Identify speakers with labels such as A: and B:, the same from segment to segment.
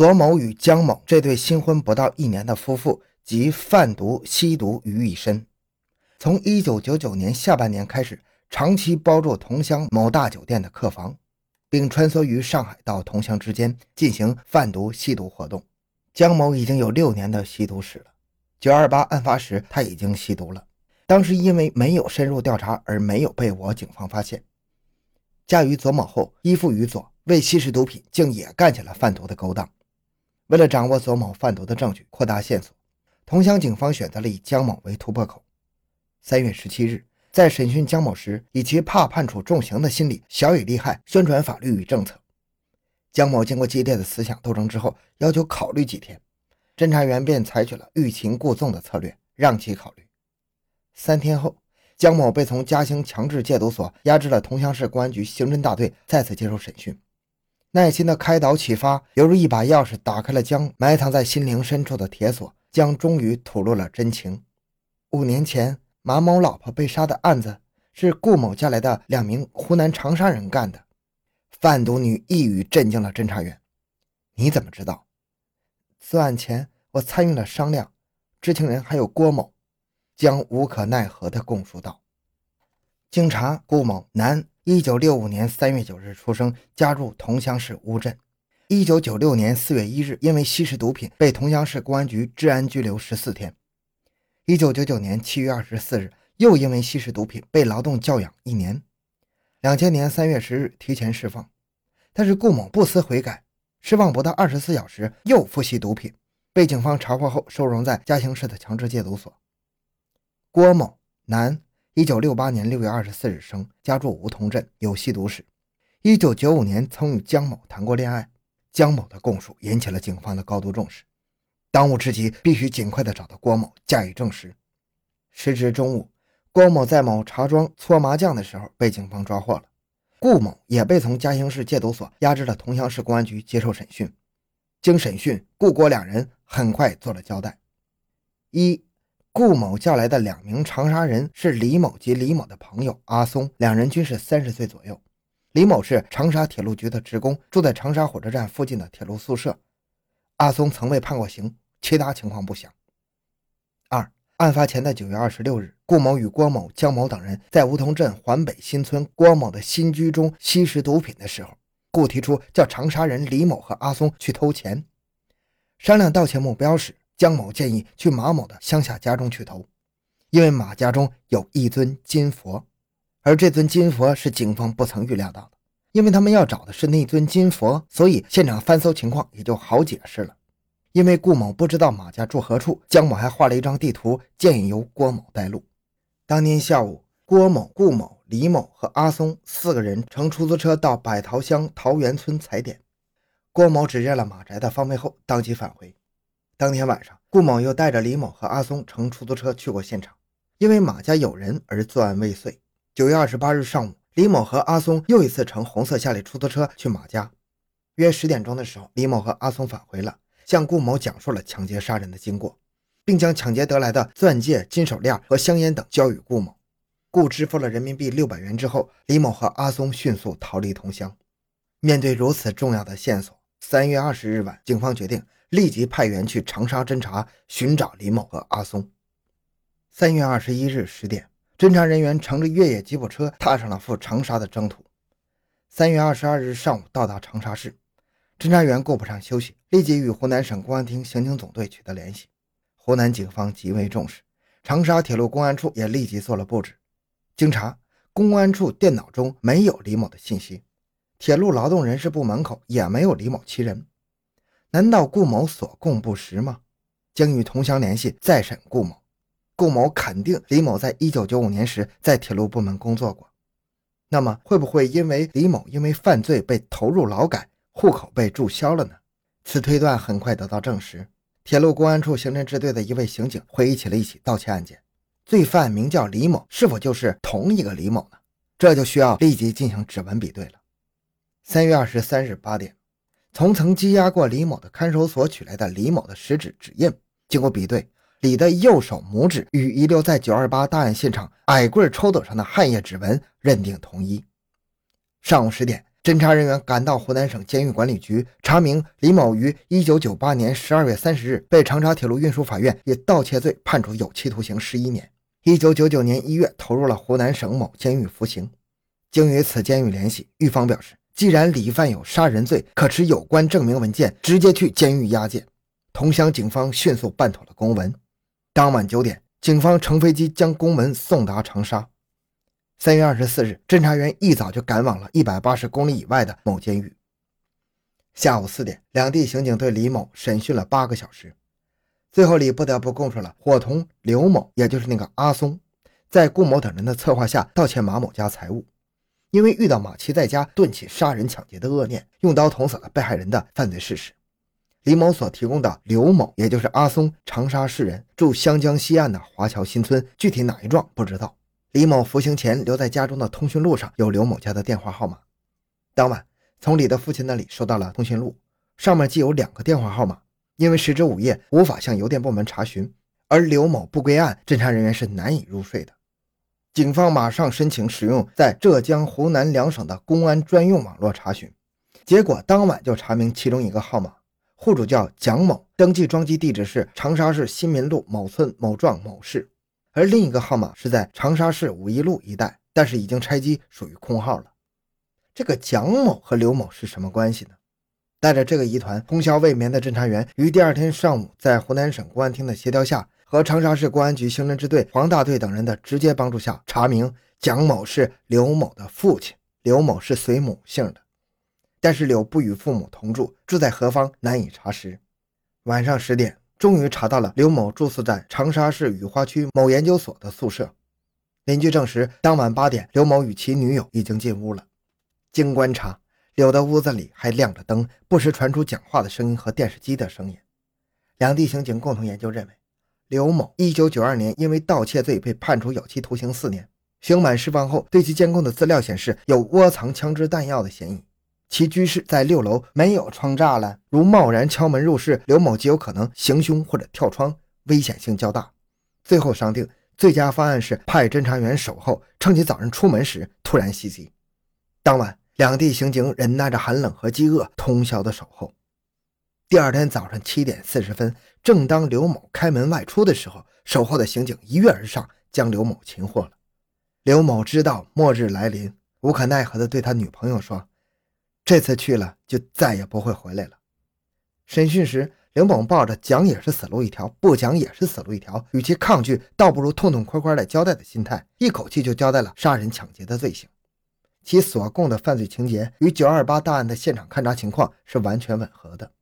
A: 左某与江某这对新婚不到一年的夫妇，集贩毒、吸毒于一身。从1999年下半年开始，长期包住同乡某大酒店的客房，并穿梭于上海到同乡之间进行贩毒、吸毒活动。江某已经有六年的吸毒史了。928案发时，他已经吸毒了，当时因为没有深入调查而没有被我警方发现。嫁于左某后，依附于左，为吸食毒品，竟也干起了贩毒的勾当。为了掌握左某贩毒的证据，扩大线索，桐乡警方选择了以江某为突破口。三月十七日，在审讯江某时，以其怕判处重刑的心理，小以利害，宣传法律与政策。江某经过激烈的思想斗争之后，要求考虑几天，侦查员便采取了欲擒故纵的策略，让其考虑。三天后，江某被从嘉兴强制戒毒所押至了桐乡市公安局刑侦大队，再次接受审讯。耐心的开导启发，犹如一把钥匙，打开了江埋藏在心灵深处的铁锁。江终于吐露了真情：五年前。马某老婆被杀的案子是顾某叫来的两名湖南长沙人干的。贩毒女一语震惊了侦查员：“你怎么知道？”作案前我参与了商量，知情人还有郭某。将无可奈何地供述道：“经查，顾某，男，一九六五年三月九日出生，家住桐乡市乌镇。一九九六年四月一日，因为吸食毒品被桐乡市公安局治安拘留十四天。”一九九九年七月二十四日，又因为吸食毒品被劳动教养一年。两千年三月十日提前释放，但是顾某不思悔改，释放不到二十四小时又复吸毒品，被警方查获后收容在嘉兴市的强制戒毒所。郭某，男，一九六八年六月二十四日生，家住梧桐镇，有吸毒史。一九九五年曾与江某谈过恋爱。江某的供述引起了警方的高度重视。当务之急，必须尽快的找到郭某加以证实。时值中午，郭某在某茶庄搓麻将的时候被警方抓获了。顾某也被从嘉兴市戒毒所押至了桐乡市公安局接受审讯。经审讯，顾郭两人很快做了交代：一，顾某叫来的两名长沙人是李某及李某的朋友阿松，两人均是三十岁左右。李某是长沙铁路局的职工，住在长沙火车站附近的铁路宿舍。阿松曾被判过刑。其他情况不详。二，案发前的九月二十六日，顾某与郭某、江某等人在梧桐镇环北新村郭某的新居中吸食毒品的时候，顾提出叫长沙人李某和阿松去偷钱。商量盗窃目标时，江某建议去马某的乡下家中去偷，因为马家中有一尊金佛，而这尊金佛是警方不曾预料到的，因为他们要找的是那尊金佛，所以现场翻搜情况也就好解释了。因为顾某不知道马家住何处，江某还画了一张地图，建议由郭某带路。当天下午，郭某、顾某、李某和阿松四个人乘出租车到百桃乡桃源村踩点。郭某指认了马宅的方位后，当即返回。当天晚上，顾某又带着李某和阿松乘出租车去过现场，因为马家有人而作案未遂。九月二十八日上午，李某和阿松又一次乘红色夏利出租车去马家。约十点钟的时候，李某和阿松返回了。向顾某讲述了抢劫杀人的经过，并将抢劫得来的钻戒、金手链和香烟等交予顾某。顾支付了人民币六百元之后，李某和阿松迅速逃离同乡。面对如此重要的线索，三月二十日晚，警方决定立即派员去长沙侦查，寻找李某和阿松。三月二十一日十点，侦查人员乘着越野吉普车踏上了赴长沙的征途。三月二十二日上午到达长沙市。侦查员顾不上休息，立即与湖南省公安厅刑警总队取得联系。湖南警方极为重视，长沙铁路公安处也立即做了布置。经查，公安处电脑中没有李某的信息，铁路劳动人事部门口也没有李某其人。难道顾某所供不实吗？经与同乡联系，再审顾某，顾某肯定李某在一九九五年时在铁路部门工作过。那么，会不会因为李某因为犯罪被投入劳改？户口被注销了呢？此推断很快得到证实。铁路公安处刑侦支队的一位刑警回忆起了一起盗窃案件，罪犯名叫李某，是否就是同一个李某呢？这就需要立即进行指纹比对了。三月二十三日八点，从曾羁押过李某的看守所取来的李某的食指指印，经过比对，李的右手拇指与遗留在九二八大案现场矮棍抽斗上的汗液指纹认定同一。上午十点。侦查人员赶到湖南省监狱管理局，查明李某于1998年12月30日被长沙铁路运输法院以盗窃罪判处有期徒刑11年。1999年1月投入了湖南省某监狱服刑。经与此监狱联系，狱方表示，既然李犯有杀人罪，可持有关证明文件直接去监狱押解。桐乡警方迅速办妥了公文。当晚九点，警方乘飞机将公文送达长沙。三月二十四日，侦查员一早就赶往了一百八十公里以外的某监狱。下午四点，两地刑警对李某审讯了八个小时，最后李不得不供述了伙同刘某，也就是那个阿松，在顾某等人的策划下盗窃马某家财物，因为遇到马奇在家，顿起杀人抢劫的恶念，用刀捅死了被害人的犯罪事实。李某所提供的刘某，也就是阿松，长沙市人，住湘江西岸的华侨新村，具体哪一幢不知道。李某服刑前留在家中的通讯录上有刘某家的电话号码。当晚，从李的父亲那里收到了通讯录，上面记有两个电话号码。因为时值午夜，无法向邮电部门查询，而刘某不归案，侦查人员是难以入睡的。警方马上申请使用在浙江、湖南两省的公安专用网络查询，结果当晚就查明其中一个号码，户主叫蒋某，登记装机地址是长沙市新民路某村某幢某室。而另一个号码是在长沙市五一路一带，但是已经拆机，属于空号了。这个蒋某和刘某是什么关系呢？带着这个疑团，通宵未眠的侦查员于第二天上午，在湖南省公安厅的协调下，和长沙市公安局刑侦支队黄大队等人的直接帮助下，查明蒋某是刘某的父亲，刘某是随母姓的，但是柳不与父母同住，住在何方难以查实。晚上十点。终于查到了刘某住宿在长沙市雨花区某研究所的宿舍。邻居证实，当晚八点，刘某与其女友已经进屋了。经观察，柳的屋子里还亮着灯，不时传出讲话的声音和电视机的声音。两地刑警共同研究认为，刘某1992年因为盗窃罪被判处有期徒刑四年，刑满释放后，对其监控的资料显示有窝藏枪支弹药的嫌疑。其居室在六楼，没有窗栅栏，如贸然敲门入室，刘某极有可能行凶或者跳窗，危险性较大。最后商定，最佳方案是派侦查员守候，趁其早上出门时突然袭击。当晚，两地刑警忍耐着寒冷和饥饿，通宵的守候。第二天早上七点四十分，正当刘某开门外出的时候，守候的刑警一跃而上，将刘某擒获了。刘某知道末日来临，无可奈何地对他女朋友说。这次去了就再也不会回来了。审讯时，刘某抱着讲也是死路一条，不讲也是死路一条，与其抗拒，倒不如痛痛快快的交代的心态，一口气就交代了杀人抢劫的罪行。其所供的犯罪情节与九二八大案的现场勘查情况是完全吻合的。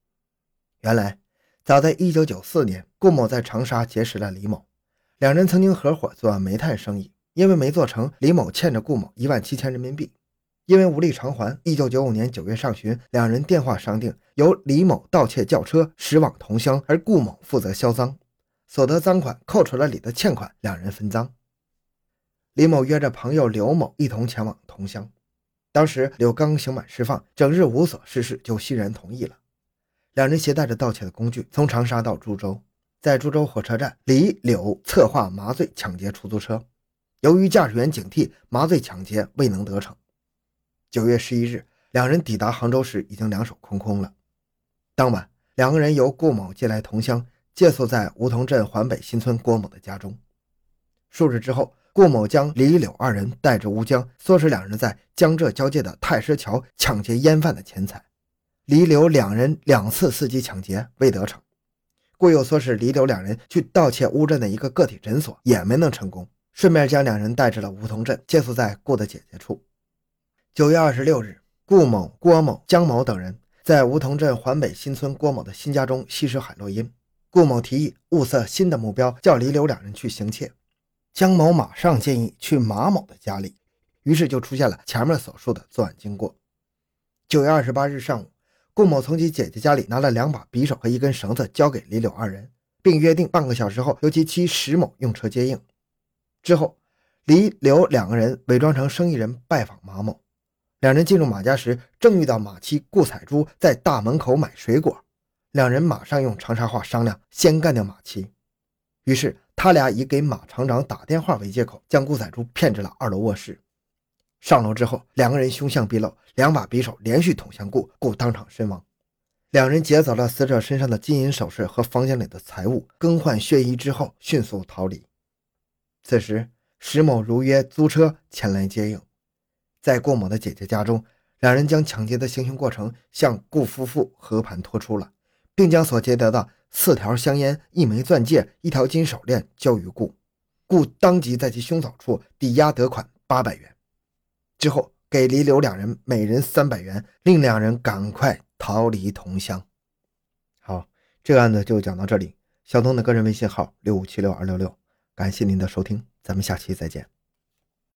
A: 原来，早在一九九四年，顾某在长沙结识了李某，两人曾经合伙做煤炭生意，因为没做成，李某欠着顾某一万七千人民币。因为无力偿还，一九九五年九月上旬，两人电话商定，由李某盗窃轿车驶往桐乡，而顾某负责销赃，所得赃款扣除了李的欠款，两人分赃。李某约着朋友刘某一同前往桐乡，当时刘刚刑满释放，整日无所事事，就欣然同意了。两人携带着盗窃的工具，从长沙到株洲，在株洲火车站，李柳策划麻醉抢劫出租车，由于驾驶员警惕，麻醉抢劫未能得逞。九月十一日，两人抵达杭州时已经两手空空了。当晚，两个人由顾某接来同乡，借宿在梧桐镇环北新村郭某的家中。数日之后，顾某将李柳二人带至乌江，唆使两人在江浙交界的太师桥抢劫烟贩的钱财。李柳两人两次伺机抢劫未得逞，顾又唆使李柳两人去盗窃乌镇的一个个体诊所，也没能成功。顺便将两人带至了梧桐镇，借宿在顾的姐姐处。九月二十六日，顾某、郭某、江某等人在梧桐镇环北新村郭某的新家中吸食海洛因。顾某提议物色新的目标，叫李柳两人去行窃。江某马上建议去马某的家里，于是就出现了前面所述的作案经过。九月二十八日上午，顾某从其姐姐家里拿了两把匕首和一根绳子，交给李柳二人，并约定半个小时后由其妻石某用车接应。之后，李柳两个人伪装成生意人拜访马某。两人进入马家时，正遇到马妻顾彩珠在大门口买水果。两人马上用长沙话商量，先干掉马妻。于是他俩以给马厂长打电话为借口，将顾彩珠骗至了二楼卧室。上楼之后，两个人凶相毕露，两把匕首连续捅向顾，顾当场身亡。两人劫走了死者身上的金银首饰和房间里的财物，更换血衣之后迅速逃离。此时，石某如约租车前来接应，在顾某的姐姐家中，两人将抢劫的行凶过程向顾夫妇和盘托出了，并将所劫得的四条香烟、一枚钻戒、一条金手链交于顾，顾当即在其凶嫂处抵押得款八百元。之后给李柳两人每人三百元，令两人赶快逃离桐乡。好，这个案子就讲到这里。小东的个人微信号六五七六二六六，感谢您的收听，咱们下期再见。